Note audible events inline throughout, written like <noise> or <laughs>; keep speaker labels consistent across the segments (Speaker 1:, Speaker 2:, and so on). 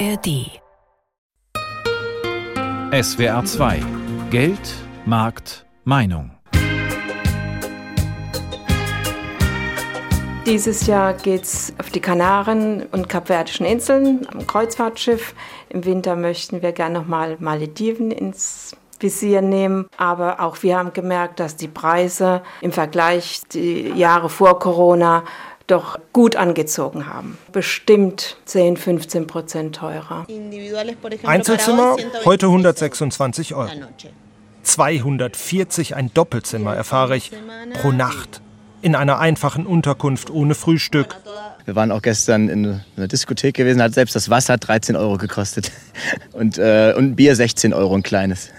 Speaker 1: ARD.
Speaker 2: SWR 2 Geld, Markt, Meinung.
Speaker 3: Dieses Jahr geht es auf die Kanaren und Kapverdischen Inseln am Kreuzfahrtschiff. Im Winter möchten wir gerne nochmal Malediven ins Visier nehmen. Aber auch wir haben gemerkt, dass die Preise im Vergleich die Jahre vor Corona doch gut angezogen haben. Bestimmt 10, 15 Prozent teurer.
Speaker 4: Einzelzimmer heute 126 Euro. 240 ein Doppelzimmer erfahre ich pro Nacht in einer einfachen Unterkunft ohne Frühstück.
Speaker 5: Wir waren auch gestern in einer Diskothek gewesen, hat selbst das Wasser 13 Euro gekostet <laughs> und, äh, und ein Bier 16 Euro, ein kleines. <laughs>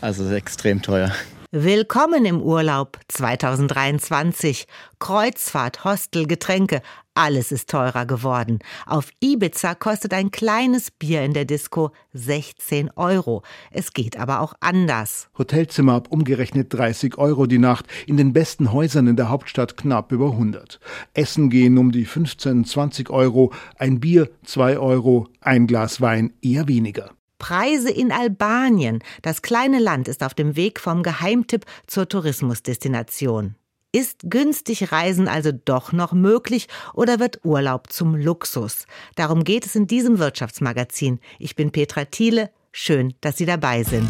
Speaker 5: Also extrem teuer.
Speaker 6: Willkommen im Urlaub 2023. Kreuzfahrt, Hostel, Getränke, alles ist teurer geworden. Auf Ibiza kostet ein kleines Bier in der Disco 16 Euro. Es geht aber auch anders.
Speaker 7: Hotelzimmer ab umgerechnet 30 Euro die Nacht, in den besten Häusern in der Hauptstadt knapp über 100. Essen gehen um die 15, 20 Euro, ein Bier 2 Euro, ein Glas Wein eher weniger.
Speaker 6: Preise in Albanien. Das kleine Land ist auf dem Weg vom Geheimtipp zur Tourismusdestination. Ist günstig Reisen also doch noch möglich oder wird Urlaub zum Luxus? Darum geht es in diesem Wirtschaftsmagazin. Ich bin Petra Thiele. Schön, dass Sie dabei sind.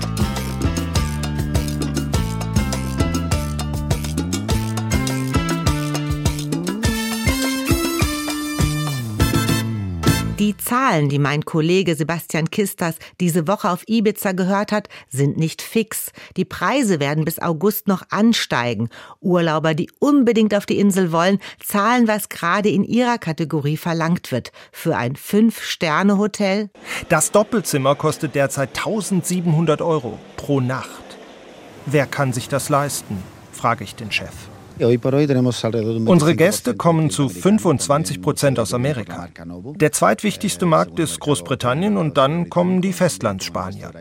Speaker 6: Zahlen, die mein Kollege Sebastian Kistas diese Woche auf Ibiza gehört hat, sind nicht fix. Die Preise werden bis August noch ansteigen. Urlauber, die unbedingt auf die Insel wollen, zahlen, was gerade in ihrer Kategorie verlangt wird. Für ein Fünf-Sterne-Hotel?
Speaker 4: Das Doppelzimmer kostet derzeit 1700 Euro pro Nacht. Wer kann sich das leisten? frage ich den Chef. Unsere Gäste kommen zu 25 Prozent aus Amerika. Der zweitwichtigste Markt ist Großbritannien und dann kommen die Festlandsspanier.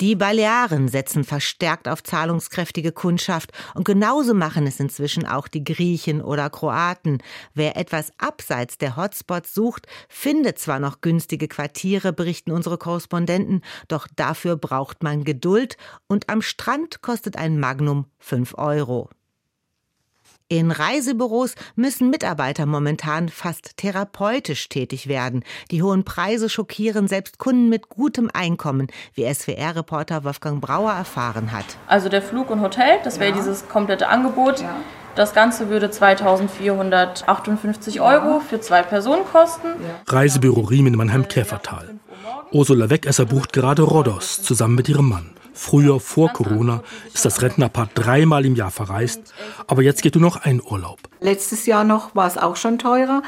Speaker 6: Die Balearen setzen verstärkt auf zahlungskräftige Kundschaft und genauso machen es inzwischen auch die Griechen oder Kroaten. Wer etwas abseits der Hotspots sucht, findet zwar noch günstige Quartiere, berichten unsere Korrespondenten, doch dafür braucht man Geduld und am Strand kostet ein Magnum 5 Euro. In Reisebüros müssen Mitarbeiter momentan fast therapeutisch tätig werden. Die hohen Preise schockieren selbst Kunden mit gutem Einkommen, wie SWR-Reporter Wolfgang Brauer erfahren hat.
Speaker 8: Also der Flug und Hotel, das wäre ja. dieses komplette Angebot. Ja. Das Ganze würde 2458 Euro für zwei Personen kosten.
Speaker 9: Reisebüro Riemen Mannheim-Käfertal. Ursula Wegesser bucht gerade Rhodos zusammen mit ihrem Mann. Früher, vor Corona, ist das Rentnerpaar dreimal im Jahr verreist, aber jetzt geht nur noch ein Urlaub.
Speaker 10: Letztes Jahr noch war es auch schon teurer.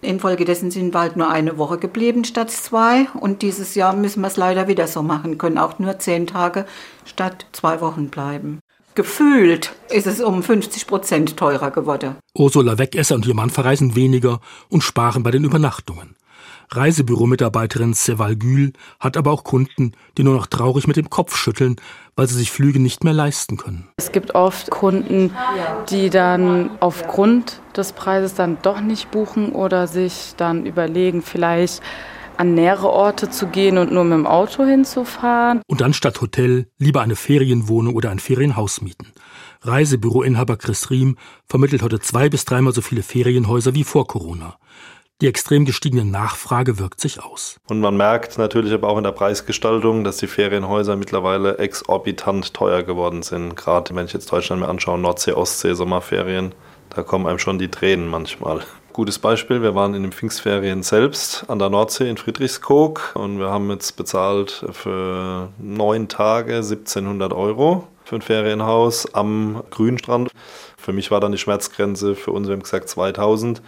Speaker 10: Infolgedessen sind bald nur eine Woche geblieben statt zwei. Und dieses Jahr müssen wir es leider wieder so machen, können auch nur zehn Tage statt zwei Wochen bleiben. Gefühlt ist es um 50 Prozent teurer geworden.
Speaker 9: Ursula Wegesser und ihr Mann verreisen weniger und sparen bei den Übernachtungen. Reisebüromitarbeiterin Seval Gül hat aber auch Kunden, die nur noch traurig mit dem Kopf schütteln, weil sie sich Flüge nicht mehr leisten können.
Speaker 8: Es gibt oft Kunden, die dann aufgrund des Preises dann doch nicht buchen oder sich dann überlegen, vielleicht an nähere Orte zu gehen und nur mit dem Auto hinzufahren.
Speaker 9: Und dann statt Hotel lieber eine Ferienwohnung oder ein Ferienhaus mieten. Reisebüroinhaber Chris Riem vermittelt heute zwei bis dreimal so viele Ferienhäuser wie vor Corona. Die extrem gestiegene Nachfrage wirkt sich aus.
Speaker 11: Und man merkt natürlich aber auch in der Preisgestaltung, dass die Ferienhäuser mittlerweile exorbitant teuer geworden sind. Gerade wenn ich jetzt Deutschland mir anschaue, Nordsee, Ostsee, Sommerferien, da kommen einem schon die Tränen manchmal. Gutes Beispiel, wir waren in den Pfingstferien selbst an der Nordsee in Friedrichskoog und wir haben jetzt bezahlt für neun Tage 1700 Euro für ein Ferienhaus am Grünstrand. Für mich war dann die Schmerzgrenze, für uns, wir haben gesagt 2000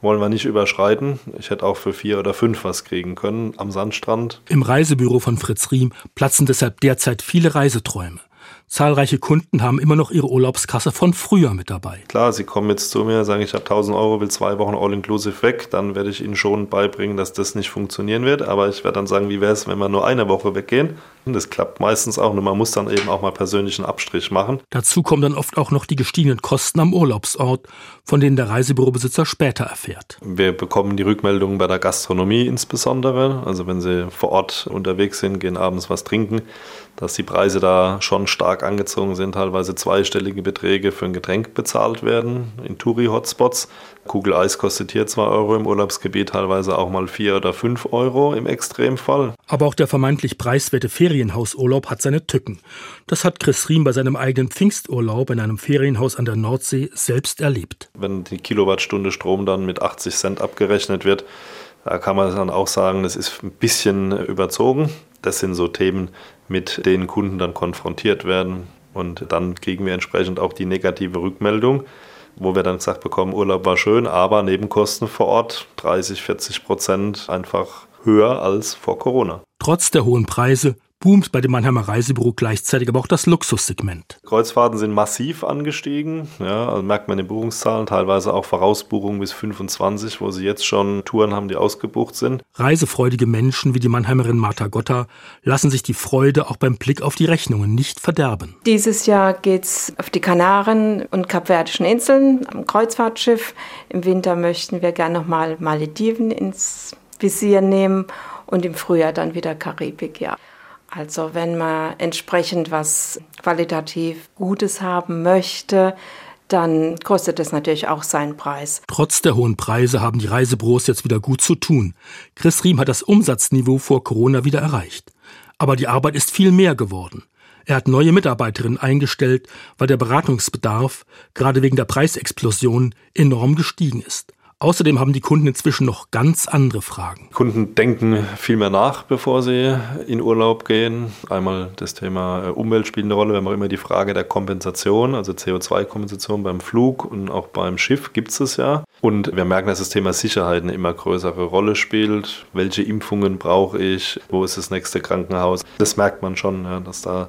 Speaker 11: wollen wir nicht überschreiten. Ich hätte auch für vier oder fünf was kriegen können am Sandstrand.
Speaker 9: Im Reisebüro von Fritz Riem platzen deshalb derzeit viele Reiseträume. Zahlreiche Kunden haben immer noch ihre Urlaubskasse von früher mit dabei.
Speaker 11: Klar, sie kommen jetzt zu mir, sagen, ich habe 1000 Euro, will zwei Wochen All-Inclusive weg, dann werde ich ihnen schon beibringen, dass das nicht funktionieren wird. Aber ich werde dann sagen, wie wäre es, wenn wir nur eine Woche weggehen? Das klappt meistens auch, nur man muss dann eben auch mal persönlichen Abstrich machen.
Speaker 9: Dazu kommen dann oft auch noch die gestiegenen Kosten am Urlaubsort, von denen der Reisebürobesitzer später erfährt.
Speaker 11: Wir bekommen die Rückmeldungen bei der Gastronomie insbesondere. Also wenn sie vor Ort unterwegs sind, gehen abends was trinken, dass die Preise da schon stark angezogen sind, teilweise zweistellige Beträge für ein Getränk bezahlt werden in Touri-Hotspots. Kugel Eis kostet hier 2 Euro im Urlaubsgebiet, teilweise auch mal 4 oder 5 Euro im Extremfall.
Speaker 9: Aber auch der vermeintlich preiswerte Ferienhausurlaub hat seine Tücken. Das hat Chris Riem bei seinem eigenen Pfingsturlaub in einem Ferienhaus an der Nordsee selbst erlebt.
Speaker 11: Wenn die Kilowattstunde Strom dann mit 80 Cent abgerechnet wird, da kann man dann auch sagen, das ist ein bisschen überzogen. Das sind so Themen, mit denen Kunden dann konfrontiert werden. Und dann kriegen wir entsprechend auch die negative Rückmeldung wo wir dann gesagt bekommen, Urlaub war schön, aber Nebenkosten vor Ort 30, 40 Prozent einfach höher als vor Corona.
Speaker 9: Trotz der hohen Preise boomt bei dem Mannheimer Reisebüro gleichzeitig aber auch das Luxussegment.
Speaker 11: Kreuzfahrten sind massiv angestiegen. Ja, also merkt man in den Buchungszahlen, teilweise auch Vorausbuchungen bis 25, wo sie jetzt schon Touren haben, die ausgebucht sind.
Speaker 9: Reisefreudige Menschen wie die Mannheimerin Martha Gotta lassen sich die Freude auch beim Blick auf die Rechnungen nicht verderben.
Speaker 3: Dieses Jahr geht es auf die Kanaren und Kapverdischen Inseln am Kreuzfahrtschiff. Im Winter möchten wir gerne nochmal Malediven ins Visier nehmen und im Frühjahr dann wieder Karibik, ja. Also wenn man entsprechend was qualitativ Gutes haben möchte, dann kostet es natürlich auch seinen Preis.
Speaker 9: Trotz der hohen Preise haben die Reisebüros jetzt wieder gut zu tun. Chris Riem hat das Umsatzniveau vor Corona wieder erreicht. Aber die Arbeit ist viel mehr geworden. Er hat neue Mitarbeiterinnen eingestellt, weil der Beratungsbedarf, gerade wegen der Preisexplosion, enorm gestiegen ist. Außerdem haben die Kunden inzwischen noch ganz andere Fragen.
Speaker 11: Kunden denken viel mehr nach, bevor sie in Urlaub gehen. Einmal das Thema äh, Umwelt spielt eine Rolle. Wir haben auch immer die Frage der Kompensation, also CO2-Kompensation beim Flug und auch beim Schiff gibt es ja. Und wir merken, dass das Thema Sicherheit eine immer größere Rolle spielt. Welche Impfungen brauche ich? Wo ist das nächste Krankenhaus? Das merkt man schon, ja, dass da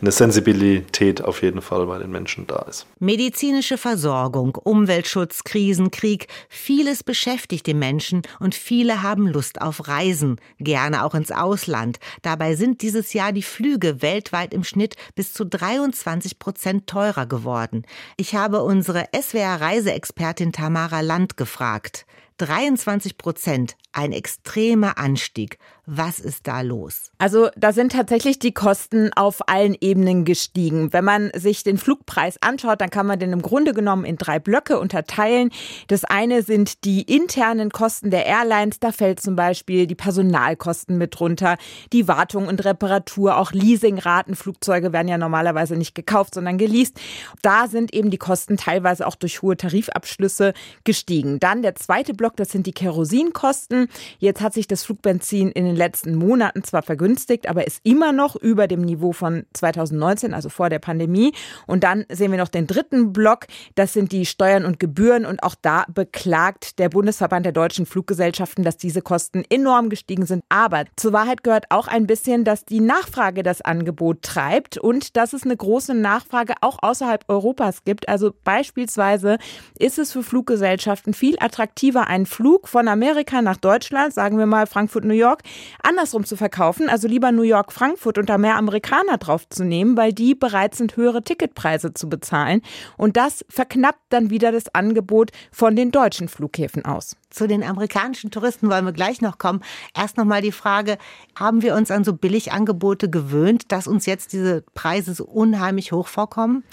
Speaker 11: eine Sensibilität auf jeden Fall bei den Menschen da ist.
Speaker 6: Medizinische Versorgung, Umweltschutz, Krisen, Krieg, vieles beschäftigt die Menschen und viele haben Lust auf Reisen, gerne auch ins Ausland. Dabei sind dieses Jahr die Flüge weltweit im Schnitt bis zu 23 Prozent teurer geworden. Ich habe unsere SWR-Reiseexpertin Tamara Land gefragt. 23 Prozent, ein extremer Anstieg. Was ist da los?
Speaker 1: Also da sind tatsächlich die Kosten auf allen Ebenen gestiegen. Wenn man sich den Flugpreis anschaut, dann kann man den im Grunde genommen in drei Blöcke unterteilen. Das eine sind die internen Kosten der Airlines. Da fällt zum Beispiel die Personalkosten mit runter, die Wartung und Reparatur, auch Leasingraten. Flugzeuge werden ja normalerweise nicht gekauft, sondern geleast. Da sind eben die Kosten teilweise auch durch hohe Tarifabschlüsse gestiegen. Dann der zweite Block, das sind die Kerosinkosten. Jetzt hat sich das Flugbenzin in den den letzten Monaten zwar vergünstigt, aber ist immer noch über dem Niveau von 2019, also vor der Pandemie. Und dann sehen wir noch den dritten Block, das sind die Steuern und Gebühren. Und auch da beklagt der Bundesverband der deutschen Fluggesellschaften, dass diese Kosten enorm gestiegen sind. Aber zur Wahrheit gehört auch ein bisschen, dass die Nachfrage das Angebot treibt und dass es eine große Nachfrage auch außerhalb Europas gibt. Also beispielsweise ist es für Fluggesellschaften viel attraktiver, einen Flug von Amerika nach Deutschland, sagen wir mal Frankfurt, New York, andersrum zu verkaufen, also lieber New York, Frankfurt und da mehr Amerikaner drauf zu nehmen, weil die bereit sind, höhere Ticketpreise zu bezahlen. Und das verknappt dann wieder das Angebot von den deutschen Flughäfen aus.
Speaker 6: Zu den amerikanischen Touristen wollen wir gleich noch kommen. Erst noch mal die Frage, haben wir uns an so Billigangebote gewöhnt, dass uns jetzt diese Preise so unheimlich hoch vorkommen?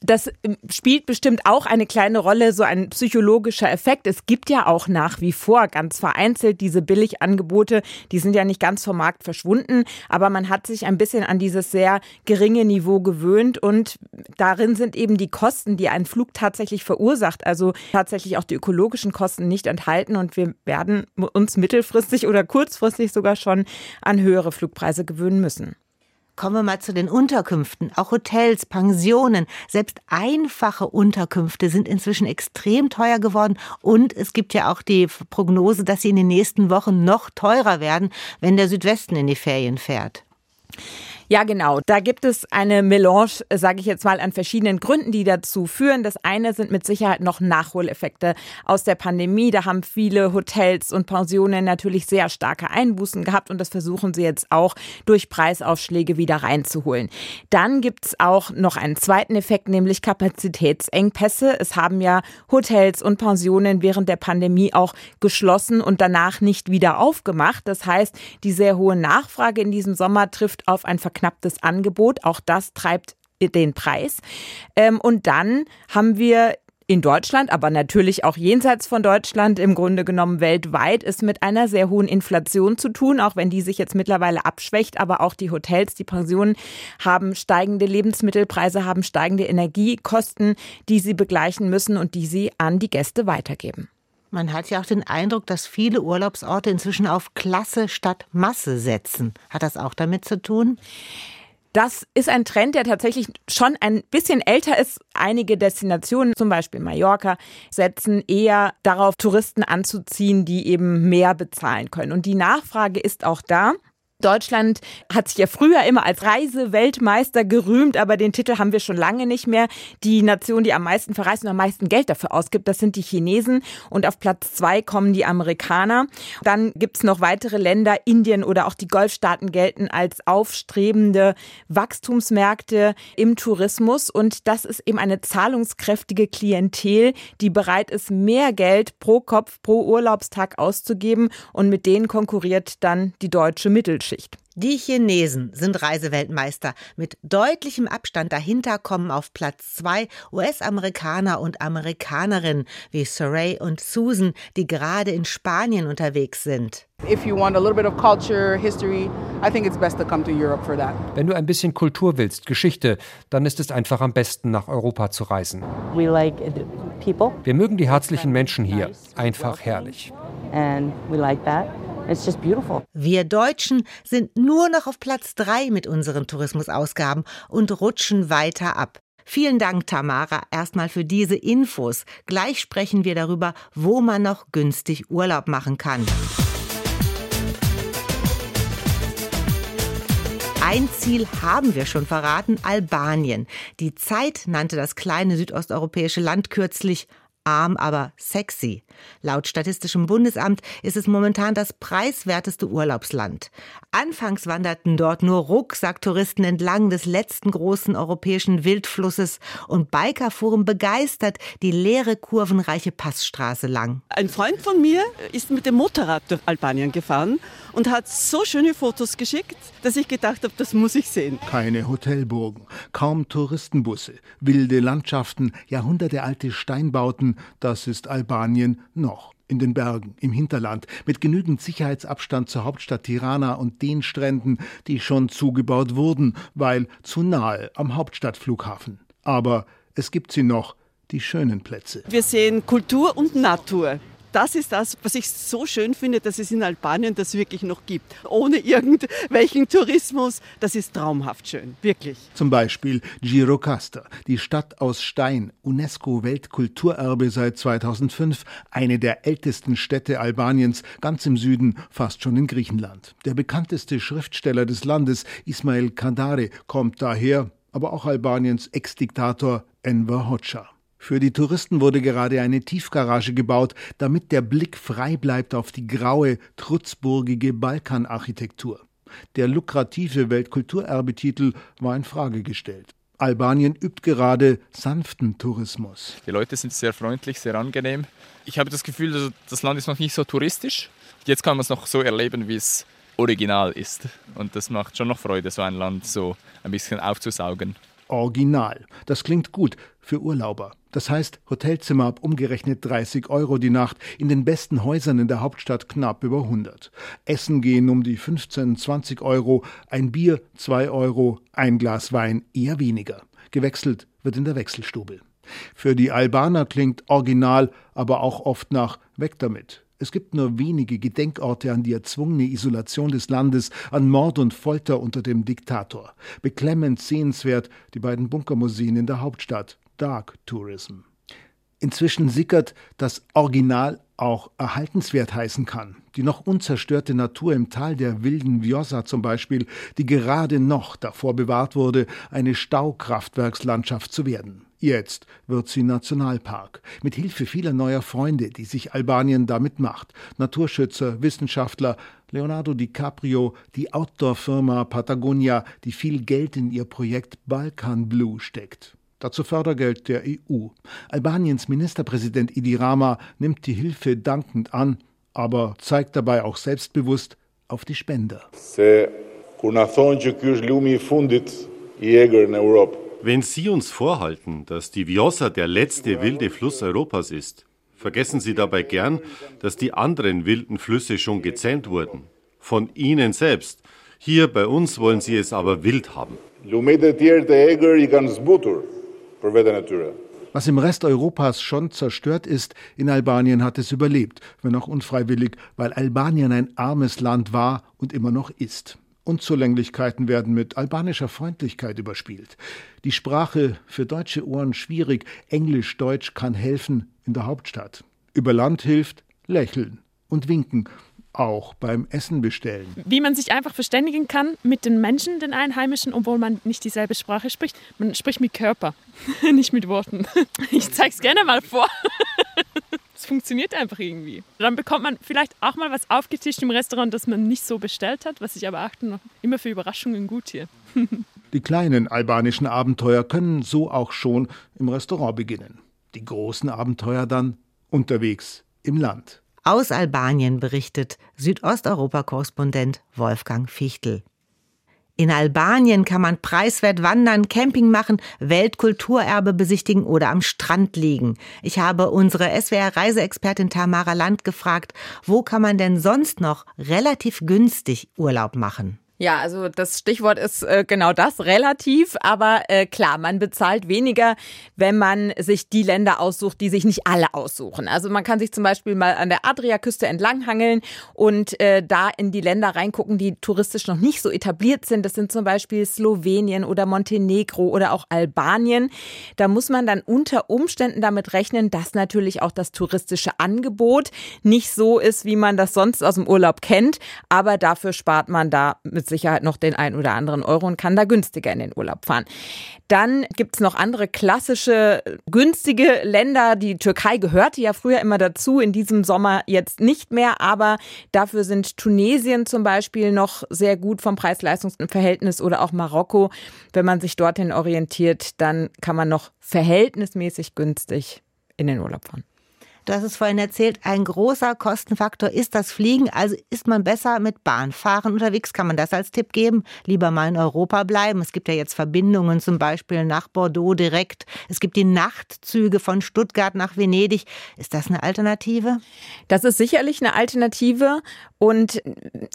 Speaker 1: Das ähm, spielt bestimmt auch eine kleine Rolle, so ein psychologischer Effekt. Es gibt ja auch nach wie vor ganz vereinzelt diese Billigangebote, die sind ja nicht ganz vom Markt verschwunden, aber man hat sich ein bisschen an dieses sehr geringe Niveau gewöhnt und darin sind eben die Kosten, die ein Flug tatsächlich verursacht, also tatsächlich auch die ökologischen Kosten nicht enthalten und wir werden uns mittelfristig oder kurzfristig sogar schon an höhere Flugpreise gewöhnen müssen.
Speaker 6: Kommen wir mal zu den Unterkünften. Auch Hotels, Pensionen, selbst einfache Unterkünfte sind inzwischen extrem teuer geworden. Und es gibt ja auch die Prognose, dass sie in den nächsten Wochen noch teurer werden, wenn der Südwesten in die Ferien fährt.
Speaker 1: Ja, genau. Da gibt es eine Melange, sage ich jetzt mal, an verschiedenen Gründen, die dazu führen. Das eine sind mit Sicherheit noch Nachholeffekte aus der Pandemie. Da haben viele Hotels und Pensionen natürlich sehr starke Einbußen gehabt und das versuchen sie jetzt auch durch Preisaufschläge wieder reinzuholen. Dann gibt es auch noch einen zweiten Effekt, nämlich Kapazitätsengpässe. Es haben ja Hotels und Pensionen während der Pandemie auch geschlossen und danach nicht wieder aufgemacht. Das heißt, die sehr hohe Nachfrage in diesem Sommer trifft auf ein verknapptes Angebot. Auch das treibt den Preis. Ähm, und dann haben wir in Deutschland, aber natürlich auch jenseits von Deutschland, im Grunde genommen weltweit, ist mit einer sehr hohen Inflation zu tun, auch wenn die sich jetzt mittlerweile abschwächt. Aber auch die Hotels, die Pensionen haben steigende Lebensmittelpreise, haben steigende Energiekosten, die sie begleichen müssen und die sie an die Gäste weitergeben.
Speaker 6: Man hat ja auch den Eindruck, dass viele Urlaubsorte inzwischen auf Klasse statt Masse setzen. Hat das auch damit zu tun?
Speaker 1: Das ist ein Trend, der tatsächlich schon ein bisschen älter ist. Einige Destinationen, zum Beispiel Mallorca, setzen eher darauf, Touristen anzuziehen, die eben mehr bezahlen können. Und die Nachfrage ist auch da. Deutschland hat sich ja früher immer als Reiseweltmeister gerühmt, aber den Titel haben wir schon lange nicht mehr. Die Nation, die am meisten verreist und am meisten Geld dafür ausgibt, das sind die Chinesen. Und auf Platz zwei kommen die Amerikaner. Dann gibt's noch weitere Länder, Indien oder auch die Golfstaaten gelten als aufstrebende Wachstumsmärkte im Tourismus. Und das ist eben eine zahlungskräftige Klientel, die bereit ist, mehr Geld pro Kopf, pro Urlaubstag auszugeben. Und mit denen konkurriert dann die deutsche Mittelschicht. Mittelschicht.
Speaker 6: Die Chinesen sind Reiseweltmeister. Mit deutlichem Abstand dahinter kommen auf Platz zwei US-Amerikaner und Amerikanerinnen wie Saray und Susan, die gerade in Spanien unterwegs sind.
Speaker 12: Wenn du ein bisschen Kultur willst, Geschichte, dann ist es einfach am besten, nach Europa zu reisen. Wir mögen die herzlichen Menschen hier. Einfach herrlich. And we like
Speaker 6: that. Wir Deutschen sind nur noch auf Platz drei mit unseren Tourismusausgaben und rutschen weiter ab. Vielen Dank, Tamara, erstmal für diese Infos. Gleich sprechen wir darüber, wo man noch günstig Urlaub machen kann. Ein Ziel haben wir schon verraten, Albanien. Die Zeit nannte das kleine südosteuropäische Land kürzlich arm, aber sexy. Laut Statistischem Bundesamt ist es momentan das preiswerteste Urlaubsland. Anfangs wanderten dort nur Rucksacktouristen entlang des letzten großen europäischen Wildflusses und Biker fuhren begeistert die leere kurvenreiche Passstraße lang.
Speaker 13: Ein Freund von mir ist mit dem Motorrad durch Albanien gefahren und hat so schöne Fotos geschickt, dass ich gedacht habe, das muss ich sehen.
Speaker 7: Keine Hotelburgen, kaum Touristenbusse, wilde Landschaften, jahrhundertealte Steinbauten, das ist Albanien noch in den Bergen, im Hinterland, mit genügend Sicherheitsabstand zur Hauptstadt Tirana und den Stränden, die schon zugebaut wurden, weil zu nahe am Hauptstadtflughafen. Aber es gibt sie noch, die schönen Plätze.
Speaker 13: Wir sehen Kultur und Natur das ist das, was ich so schön finde, dass es in Albanien das wirklich noch gibt. Ohne irgendwelchen Tourismus. Das ist traumhaft schön, wirklich.
Speaker 7: Zum Beispiel Girocasta, die Stadt aus Stein, UNESCO-Weltkulturerbe seit 2005, eine der ältesten Städte Albaniens, ganz im Süden, fast schon in Griechenland. Der bekannteste Schriftsteller des Landes, Ismail Kandare, kommt daher, aber auch Albaniens Ex-Diktator Enver Hoxha. Für die Touristen wurde gerade eine Tiefgarage gebaut, damit der Blick frei bleibt auf die graue, trutzburgige Balkanarchitektur. Der lukrative Weltkulturerbetitel war in Frage gestellt. Albanien übt gerade sanften Tourismus.
Speaker 14: Die Leute sind sehr freundlich, sehr angenehm. Ich habe das Gefühl, das Land ist noch nicht so touristisch. Jetzt kann man es noch so erleben, wie es original ist. Und das macht schon noch Freude, so ein Land so ein bisschen aufzusaugen.
Speaker 7: Original. Das klingt gut für Urlauber. Das heißt, Hotelzimmer ab umgerechnet 30 Euro die Nacht, in den besten Häusern in der Hauptstadt knapp über 100. Essen gehen um die 15, 20 Euro, ein Bier 2 Euro, ein Glas Wein eher weniger. Gewechselt wird in der Wechselstube. Für die Albaner klingt original, aber auch oft nach weg damit. Es gibt nur wenige Gedenkorte an die erzwungene Isolation des Landes, an Mord und Folter unter dem Diktator. Beklemmend sehenswert die beiden Bunkermuseen in der Hauptstadt. Dark Tourism. Inzwischen sickert das Original auch erhaltenswert heißen kann. Die noch unzerstörte Natur im Tal der wilden Vjosa zum Beispiel, die gerade noch davor bewahrt wurde, eine Staukraftwerkslandschaft zu werden. Jetzt wird sie Nationalpark. Mit Hilfe vieler neuer Freunde, die sich Albanien damit macht. Naturschützer, Wissenschaftler, Leonardo DiCaprio, die Outdoor-Firma Patagonia, die viel Geld in ihr Projekt Balkan Blue steckt. Dazu Fördergeld der EU. Albaniens Ministerpräsident Idi Rama nimmt die Hilfe dankend an, aber zeigt dabei auch selbstbewusst auf die Spender.
Speaker 15: Wenn Sie uns vorhalten, dass die Vjosa der letzte wilde Fluss Europas ist, vergessen Sie dabei gern, dass die anderen wilden Flüsse schon gezähmt wurden. Von Ihnen selbst. Hier bei uns wollen Sie es aber wild haben.
Speaker 7: Was im Rest Europas schon zerstört ist, in Albanien hat es überlebt, wenn auch unfreiwillig, weil Albanien ein armes Land war und immer noch ist. Unzulänglichkeiten werden mit albanischer Freundlichkeit überspielt. Die Sprache für deutsche Ohren schwierig, Englisch, Deutsch kann helfen in der Hauptstadt. Über Land hilft lächeln und winken auch beim Essen bestellen.
Speaker 16: Wie man sich einfach verständigen kann mit den Menschen, den Einheimischen, obwohl man nicht dieselbe Sprache spricht. Man spricht mit Körper, <laughs> nicht mit Worten. <laughs> Ich zeige es gerne mal vor. <laughs> Es funktioniert einfach irgendwie. Dann bekommt man vielleicht auch mal was aufgetischt im Restaurant, das man nicht so bestellt hat, was ich aber achte noch immer für Überraschungen gut hier.
Speaker 7: Die kleinen albanischen Abenteuer können so auch schon im Restaurant beginnen. Die großen Abenteuer dann unterwegs im Land.
Speaker 6: Aus Albanien berichtet Südosteuropa-Korrespondent Wolfgang Fichtel. In Albanien kann man preiswert wandern, Camping machen, Weltkulturerbe besichtigen oder am Strand liegen. Ich habe unsere SWR-Reiseexpertin Tamara Land gefragt, wo kann man denn sonst noch relativ günstig Urlaub machen?
Speaker 1: Ja, also das Stichwort ist äh, genau das, relativ. Aber äh, klar, man bezahlt weniger, wenn man sich die Länder aussucht, die sich nicht alle aussuchen. Also man kann sich zum Beispiel mal an der Adriaküste entlanghangeln und äh, da in die Länder reingucken, die touristisch noch nicht so etabliert sind. Das sind zum Beispiel Slowenien oder Montenegro oder auch Albanien. Da muss man dann unter Umständen damit rechnen, dass natürlich auch das touristische Angebot nicht so ist, wie man das sonst aus dem Urlaub kennt. Aber dafür spart man da mit mit Sicherheit noch den ein oder anderen Euro und kann da günstiger in den Urlaub fahren. Dann gibt es noch andere klassische günstige Länder. Die Türkei gehörte ja früher immer dazu, in diesem Sommer jetzt nicht mehr, aber dafür sind Tunesien zum Beispiel noch sehr gut vom Preis-Leistungs-Verhältnis oder auch Marokko. Wenn man sich dorthin orientiert, dann kann man noch verhältnismäßig günstig in den Urlaub fahren.
Speaker 6: Du hast es vorhin erzählt, ein großer Kostenfaktor ist das Fliegen. Also ist man besser mit Bahnfahren unterwegs? Kann man das als Tipp geben? Lieber mal in Europa bleiben. Es gibt ja jetzt Verbindungen zum Beispiel nach Bordeaux direkt. Es gibt die Nachtzüge von Stuttgart nach Venedig. Ist das eine Alternative?
Speaker 1: Das ist sicherlich eine Alternative. Und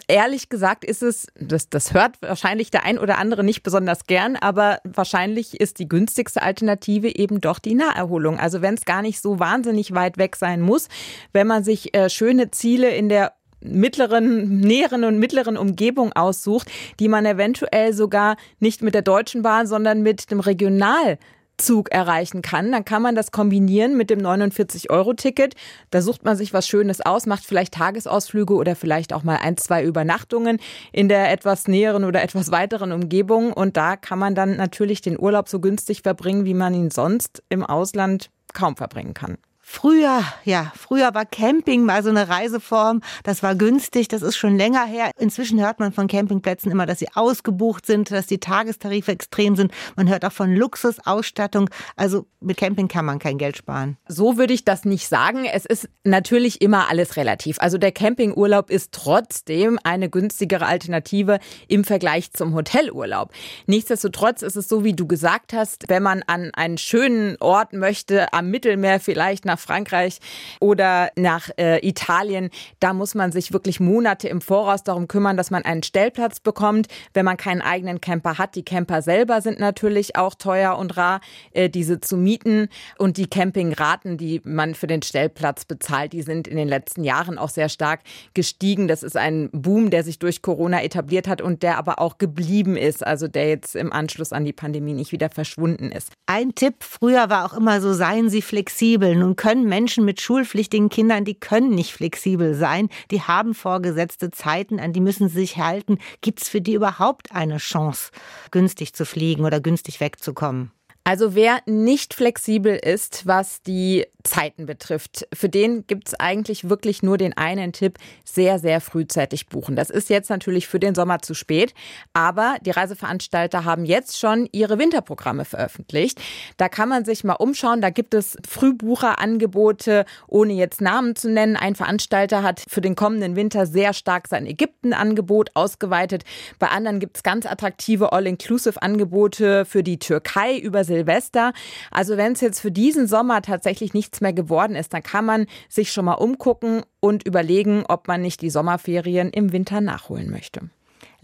Speaker 1: ehrlich gesagt ist es, das, das hört wahrscheinlich der ein oder andere nicht besonders gern, aber wahrscheinlich ist die günstigste Alternative eben doch die Naherholung. Also wenn es gar nicht so wahnsinnig weit weg sein muss, wenn man sich äh, schöne Ziele in der mittleren, näheren und mittleren Umgebung aussucht, die man eventuell sogar nicht mit der Deutschen Bahn, sondern mit dem Regional Zug erreichen kann. Dann kann man das kombinieren mit dem 49-Euro-Ticket. Da sucht man sich was Schönes aus, macht vielleicht Tagesausflüge oder vielleicht auch mal ein, zwei Übernachtungen in der etwas näheren oder etwas weiteren Umgebung. Und da kann man dann natürlich den Urlaub so günstig verbringen, wie man ihn sonst im Ausland kaum verbringen kann.
Speaker 6: Früher, ja, früher war Camping mal so eine Reiseform. Das war günstig. Das ist schon länger her. Inzwischen hört man von Campingplätzen immer, dass sie ausgebucht sind, dass die Tagestarife extrem sind. Man hört auch von Luxusausstattung. Also mit Camping kann man kein Geld sparen.
Speaker 1: So würde ich das nicht sagen. Es ist natürlich immer alles relativ. Also der Campingurlaub ist trotzdem eine günstigere Alternative im Vergleich zum Hotelurlaub. Nichtsdestotrotz ist es so, wie du gesagt hast, wenn man an einen schönen Ort möchte, am Mittelmeer vielleicht nach Frankreich oder nach äh, Italien, da muss man sich wirklich Monate im Voraus darum kümmern, dass man einen Stellplatz bekommt. Wenn man keinen eigenen Camper hat, die Camper selber sind natürlich auch teuer und rar, äh, diese zu mieten. Und die Campingraten, die man für den Stellplatz bezahlt, die sind in den letzten Jahren auch sehr stark gestiegen. Das ist ein Boom, der sich durch Corona etabliert hat und der aber auch geblieben ist, also der jetzt im Anschluss an die Pandemie nicht wieder verschwunden ist.
Speaker 6: Ein Tipp früher war auch immer so, seien Sie flexibel. Nun können Menschen mit schulpflichtigen Kindern, die können nicht flexibel sein, die haben vorgesetzte Zeiten, an die müssen sie sich halten. Gibt es für die überhaupt eine Chance, günstig zu fliegen oder günstig wegzukommen?
Speaker 1: Also wer nicht flexibel ist, was die Zeiten betrifft, für den gibt es eigentlich wirklich nur den einen Tipp, sehr, sehr frühzeitig buchen. Das ist jetzt natürlich für den Sommer zu spät, aber die Reiseveranstalter haben jetzt schon ihre Winterprogramme veröffentlicht. Da kann man sich mal umschauen, da gibt es Frühbucherangebote, ohne jetzt Namen zu nennen. Ein Veranstalter hat für den kommenden Winter sehr stark sein Ägypten-Angebot ausgeweitet. Bei anderen gibt es ganz attraktive All-Inclusive-Angebote für die Türkei über Silvester. Also wenn es jetzt für diesen Sommer tatsächlich nichts mehr geworden ist, dann kann man sich schon mal umgucken und überlegen, ob man nicht die Sommerferien im Winter nachholen möchte.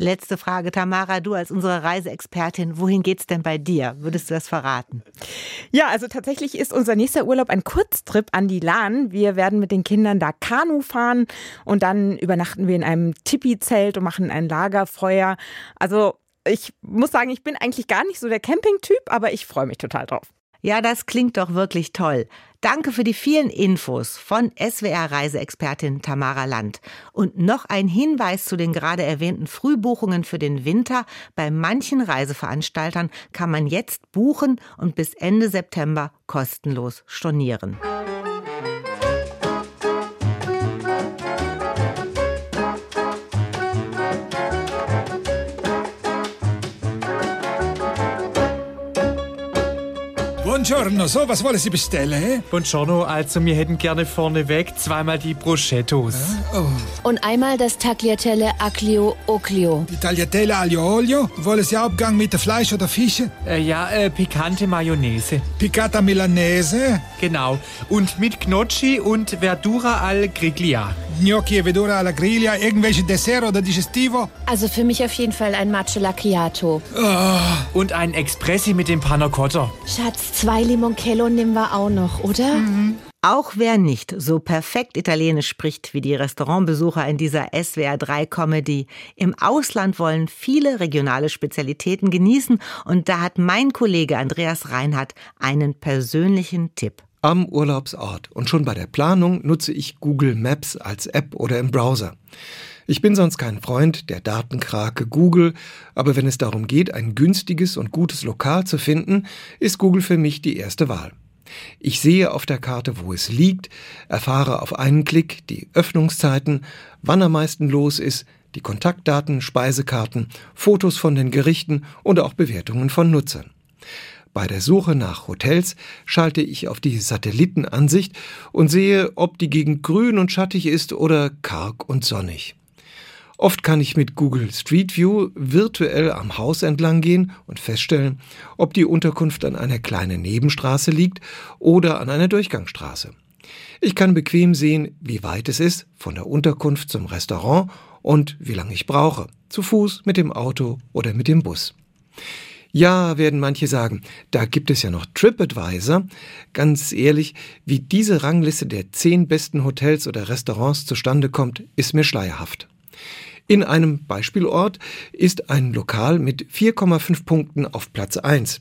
Speaker 6: Letzte Frage, Tamara, du als unsere Reiseexpertin, wohin geht's denn bei dir? Würdest du das verraten?
Speaker 1: Ja, also tatsächlich ist unser nächster Urlaub ein Kurztrip an die Lahn. Wir werden mit den Kindern da Kanu fahren und dann übernachten wir in einem Tipi-Zelt und machen ein Lagerfeuer. Also ich muss sagen, ich bin eigentlich gar nicht so der Campingtyp, aber ich freue mich total drauf.
Speaker 6: Ja, das klingt doch wirklich toll. Danke für die vielen Infos von SWR-Reiseexpertin Tamara Land. Und noch ein Hinweis zu den gerade erwähnten Frühbuchungen für den Winter. Bei manchen Reiseveranstaltern kann man jetzt buchen und bis Ende September kostenlos stornieren.
Speaker 17: Buongiorno, so, was wollen Sie bestellen? Eh?
Speaker 18: Buongiorno, also wir hätten gerne vorneweg zweimal die Bruschettos.
Speaker 19: Oh. Und einmal das Tagliatelle Aglio Oglio.
Speaker 17: Die Tagliatelle Aglio Olio? Wollen Sie Hauptgang mit Fleisch oder Fische?
Speaker 18: Äh, ja, äh, pikante Mayonnaise.
Speaker 17: Piccata Milanese?
Speaker 18: Genau. Und mit Gnocchi und Verdura al Griglia.
Speaker 17: Gnocchi e Verdura alla Griglia, irgendwelche Dessert oder Digestivo?
Speaker 19: Also für mich auf jeden Fall ein Matcha Macchiato.
Speaker 18: Oh. Und ein Espressi mit dem Panna Cotta.
Speaker 19: Schatz, zwei Limoncello nehmen wir auch noch, oder? Mhm.
Speaker 6: Auch wer nicht so perfekt Italienisch spricht wie die Restaurantbesucher in dieser SWR3-Comedy, im Ausland wollen viele regionale Spezialitäten genießen und da hat mein Kollege Andreas Reinhardt einen persönlichen Tipp.
Speaker 20: Am Urlaubsort und schon bei der Planung nutze ich Google Maps als App oder im Browser. Ich bin sonst kein Freund der Datenkrake Google, aber wenn es darum geht, ein günstiges und gutes Lokal zu finden, ist Google für mich die erste Wahl. Ich sehe auf der Karte, wo es liegt, erfahre auf einen Klick die Öffnungszeiten, wann am meisten los ist, die Kontaktdaten, Speisekarten, Fotos von den Gerichten und auch Bewertungen von Nutzern. Bei der Suche nach Hotels schalte ich auf die Satellitenansicht und sehe, ob die Gegend grün und schattig ist oder karg und sonnig. Oft kann ich mit Google Street View virtuell am Haus entlang gehen und feststellen, ob die Unterkunft an einer kleinen Nebenstraße liegt oder an einer Durchgangsstraße. Ich kann bequem sehen, wie weit es ist von der Unterkunft zum Restaurant und wie lange ich brauche, zu Fuß, mit dem Auto oder mit dem Bus. Ja, werden manche sagen, da gibt es ja noch TripAdvisor. Ganz ehrlich, wie diese Rangliste der zehn besten Hotels oder Restaurants zustande kommt, ist mir schleierhaft. In einem Beispielort ist ein Lokal mit 4,5 Punkten auf Platz 1.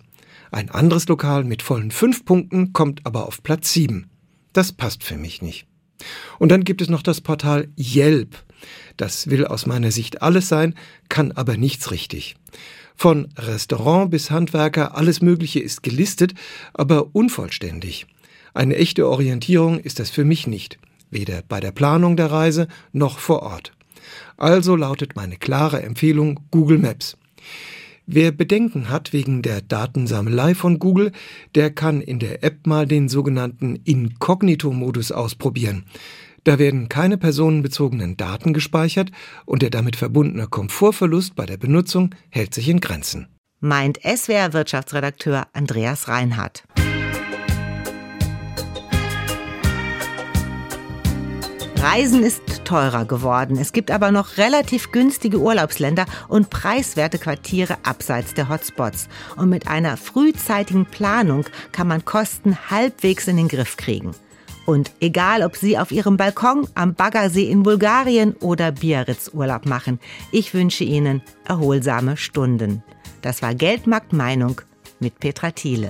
Speaker 20: Ein anderes Lokal mit vollen 5 Punkten kommt aber auf Platz 7. Das passt für mich nicht. Und dann gibt es noch das Portal Yelp. Das will aus meiner Sicht alles sein, kann aber nichts richtig. Von Restaurant bis Handwerker, alles Mögliche ist gelistet, aber unvollständig. Eine echte Orientierung ist das für mich nicht, weder bei der Planung der Reise noch vor Ort. Also lautet meine klare Empfehlung Google Maps. Wer Bedenken hat wegen der Datensammelei von Google, der kann in der App mal den sogenannten Inkognito-Modus ausprobieren. Da werden keine personenbezogenen Daten gespeichert und der damit verbundene Komfortverlust bei der Benutzung hält sich in Grenzen.
Speaker 6: Meint SWR Wirtschaftsredakteur Andreas Reinhardt. Reisen ist teurer geworden. Es gibt aber noch relativ günstige Urlaubsländer und preiswerte Quartiere abseits der Hotspots. Und mit einer frühzeitigen Planung kann man Kosten halbwegs in den Griff kriegen. Und egal, ob Sie auf Ihrem Balkon am Baggersee in Bulgarien oder Biarritz Urlaub machen, ich wünsche Ihnen erholsame Stunden. Das war Geldmarkt Meinung mit Petra Thiele.